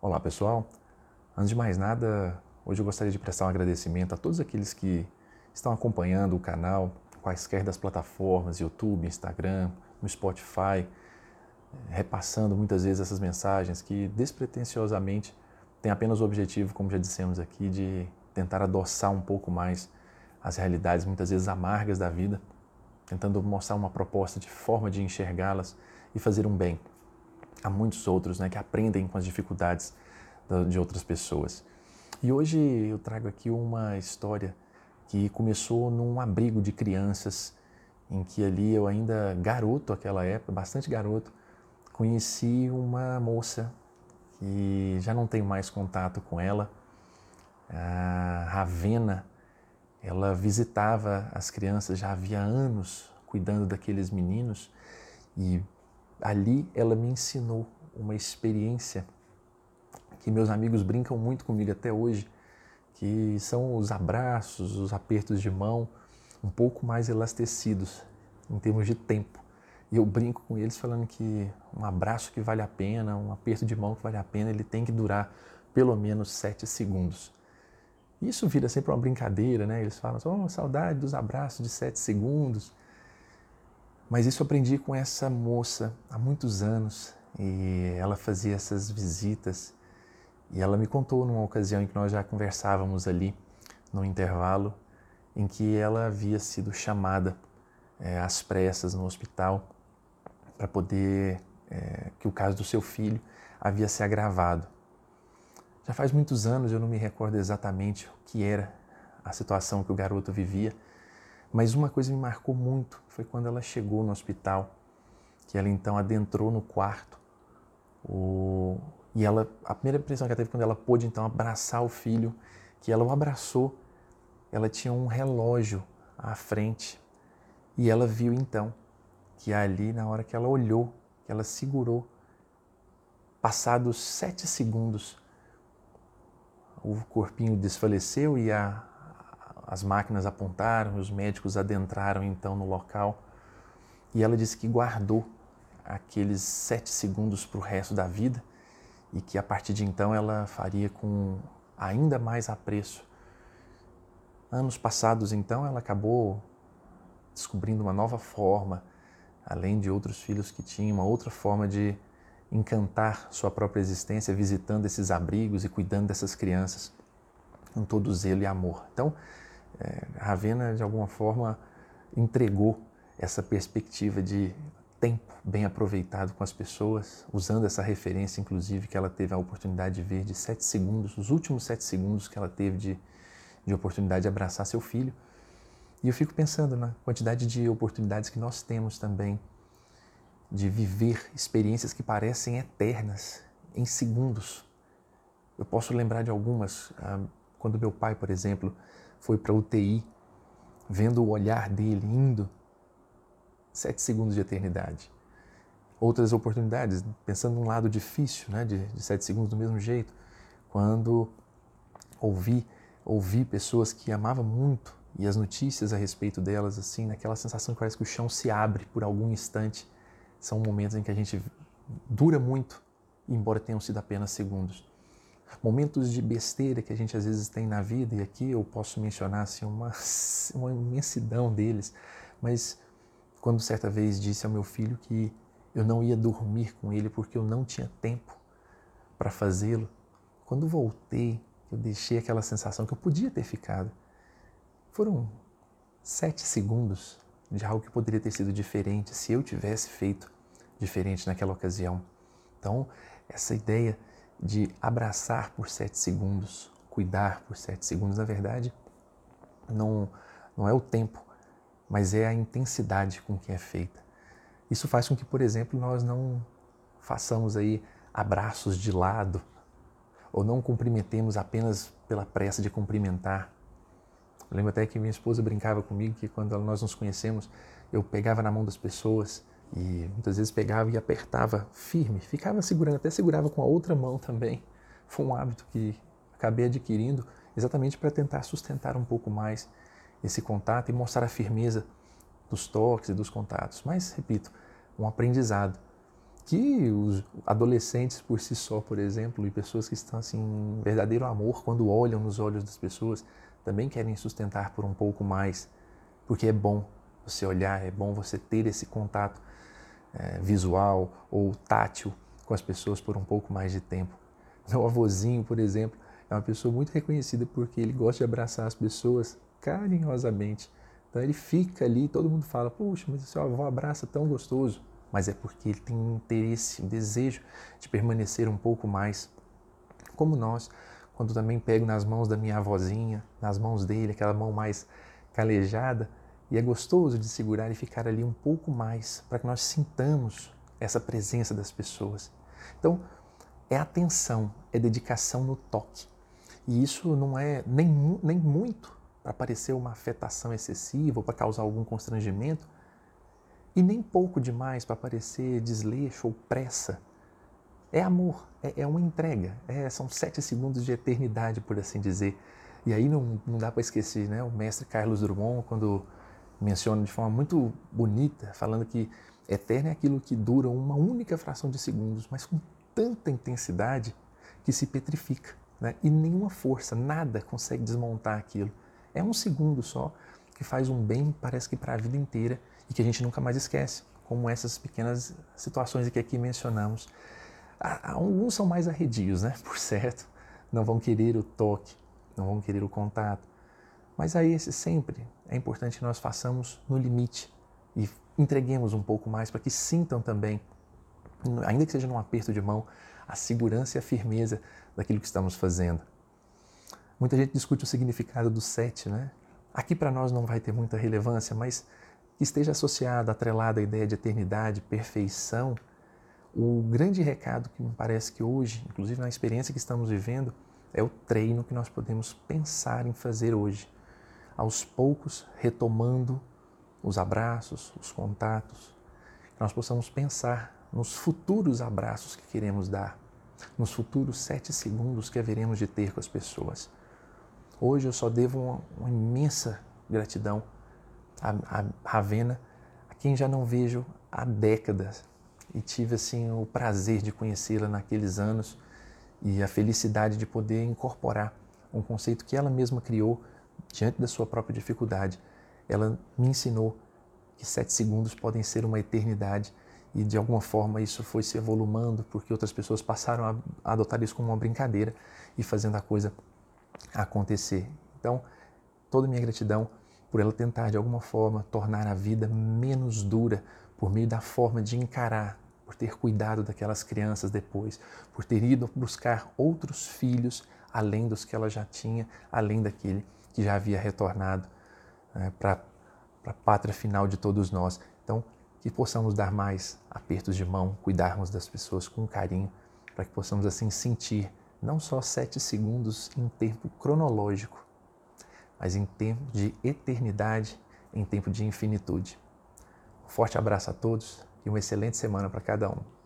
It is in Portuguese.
Olá pessoal, antes de mais nada, hoje eu gostaria de prestar um agradecimento a todos aqueles que estão acompanhando o canal, quaisquer das plataformas, YouTube, Instagram, no Spotify, repassando muitas vezes essas mensagens que despretensiosamente têm apenas o objetivo, como já dissemos aqui, de tentar adoçar um pouco mais as realidades muitas vezes amargas da vida, tentando mostrar uma proposta de forma de enxergá-las e fazer um bem há muitos outros né, que aprendem com as dificuldades de outras pessoas. E hoje eu trago aqui uma história que começou num abrigo de crianças, em que ali eu ainda garoto, aquela época, bastante garoto, conheci uma moça que já não tenho mais contato com ela, a Ravena. Ela visitava as crianças já havia anos, cuidando daqueles meninos, e ali ela me ensinou uma experiência que meus amigos brincam muito comigo até hoje, que são os abraços, os apertos de mão um pouco mais elastecidos em termos de tempo. E eu brinco com eles falando que um abraço que vale a pena, um aperto de mão que vale a pena, ele tem que durar pelo menos sete segundos. Isso vira sempre uma brincadeira, né? Eles falam, oh, saudade dos abraços de sete segundos. Mas isso aprendi com essa moça há muitos anos e ela fazia essas visitas e ela me contou numa ocasião em que nós já conversávamos ali no intervalo em que ela havia sido chamada é, às pressas no hospital para poder é, que o caso do seu filho havia se agravado. Já faz muitos anos, eu não me recordo exatamente o que era a situação que o garoto vivia, mas uma coisa me marcou muito, foi quando ela chegou no hospital, que ela então adentrou no quarto. O... E ela, a primeira impressão que ela teve quando ela pôde então abraçar o filho, que ela o abraçou, ela tinha um relógio à frente. E ela viu então que ali, na hora que ela olhou, que ela segurou, passados sete segundos, o corpinho desfaleceu e a, as máquinas apontaram, os médicos adentraram então no local e ela disse que guardou aqueles sete segundos para o resto da vida e que a partir de então ela faria com ainda mais apreço. Anos passados, então, ela acabou descobrindo uma nova forma, além de outros filhos que tinha, uma outra forma de encantar sua própria existência, visitando esses abrigos e cuidando dessas crianças com todo zelo e amor. Então, é, Ravena, de alguma forma, entregou essa perspectiva de tempo bem aproveitado com as pessoas, usando essa referência, inclusive, que ela teve a oportunidade de ver de sete segundos, os últimos sete segundos que ela teve de, de oportunidade de abraçar seu filho. E eu fico pensando na quantidade de oportunidades que nós temos também de viver experiências que parecem eternas, em segundos. Eu posso lembrar de algumas, ah, quando meu pai, por exemplo, foi para UTI, vendo o olhar dele indo, sete segundos de eternidade. Outras oportunidades, pensando num lado difícil, né, de, de sete segundos do mesmo jeito, quando ouvi, ouvi pessoas que amava muito e as notícias a respeito delas, assim, naquela sensação que parece que o chão se abre por algum instante, são momentos em que a gente dura muito, embora tenham sido apenas segundos momentos de besteira que a gente às vezes tem na vida, e aqui eu posso mencionar assim, uma, uma imensidão deles, mas quando certa vez disse ao meu filho que eu não ia dormir com ele porque eu não tinha tempo para fazê-lo, quando voltei, eu deixei aquela sensação que eu podia ter ficado. Foram sete segundos de algo que poderia ter sido diferente se eu tivesse feito diferente naquela ocasião. Então, essa ideia de abraçar por sete segundos, cuidar por sete segundos, na verdade, não, não é o tempo, mas é a intensidade com que é feita. Isso faz com que, por exemplo, nós não façamos aí abraços de lado ou não cumprimentemos apenas pela pressa de cumprimentar. Eu lembro até que minha esposa brincava comigo que quando nós nos conhecemos, eu pegava na mão das pessoas e muitas vezes pegava e apertava firme, ficava segurando, até segurava com a outra mão também. Foi um hábito que acabei adquirindo exatamente para tentar sustentar um pouco mais esse contato e mostrar a firmeza dos toques e dos contatos. Mas, repito, um aprendizado que os adolescentes por si só, por exemplo, e pessoas que estão assim em verdadeiro amor quando olham nos olhos das pessoas, também querem sustentar por um pouco mais, porque é bom você olhar, é bom você ter esse contato é, visual ou tátil com as pessoas por um pouco mais de tempo. Meu avôzinho, por exemplo, é uma pessoa muito reconhecida porque ele gosta de abraçar as pessoas carinhosamente. Então ele fica ali, todo mundo fala, puxa, mas seu avô abraça tão gostoso. Mas é porque ele tem um interesse, um desejo de permanecer um pouco mais. Como nós, quando também pego nas mãos da minha avózinha, nas mãos dele, aquela mão mais calejada, e é gostoso de segurar e ficar ali um pouco mais para que nós sintamos essa presença das pessoas. Então, é atenção, é dedicação no toque. E isso não é nem, nem muito para parecer uma afetação excessiva ou para causar algum constrangimento, e nem pouco demais para parecer desleixo ou pressa. É amor, é, é uma entrega, é, são sete segundos de eternidade, por assim dizer. E aí não, não dá para esquecer, né? O mestre Carlos Drummond, quando menciona de forma muito bonita, falando que eterno é aquilo que dura uma única fração de segundos, mas com tanta intensidade que se petrifica. Né? E nenhuma força, nada consegue desmontar aquilo. É um segundo só que faz um bem, parece que para a vida inteira e que a gente nunca mais esquece, como essas pequenas situações que aqui mencionamos. Alguns são mais arredios, né? Por certo, não vão querer o toque, não vão querer o contato, mas aí esse sempre é importante que nós façamos no limite e entreguemos um pouco mais para que sintam também, ainda que seja num aperto de mão, a segurança e a firmeza daquilo que estamos fazendo. Muita gente discute o significado do sete, né? Aqui para nós não vai ter muita relevância, mas que esteja associado, atrelado à ideia de eternidade, perfeição, o grande recado que me parece que hoje, inclusive na experiência que estamos vivendo, é o treino que nós podemos pensar em fazer hoje aos poucos retomando os abraços, os contatos, que nós possamos pensar nos futuros abraços que queremos dar, nos futuros sete segundos que haveremos de ter com as pessoas. Hoje eu só devo uma, uma imensa gratidão à, à Ravena, a quem já não vejo há décadas e tive assim o prazer de conhecê-la naqueles anos e a felicidade de poder incorporar um conceito que ela mesma criou diante da sua própria dificuldade, ela me ensinou que sete segundos podem ser uma eternidade e de alguma forma isso foi se evolumando porque outras pessoas passaram a adotar isso como uma brincadeira e fazendo a coisa acontecer. Então, toda a minha gratidão por ela tentar de alguma forma tornar a vida menos dura por meio da forma de encarar, por ter cuidado daquelas crianças depois, por ter ido buscar outros filhos além dos que ela já tinha, além daquele que já havia retornado né, para a pátria final de todos nós. Então, que possamos dar mais apertos de mão, cuidarmos das pessoas com carinho, para que possamos assim sentir não só sete segundos em tempo cronológico, mas em tempo de eternidade, em tempo de infinitude. Um forte abraço a todos e uma excelente semana para cada um.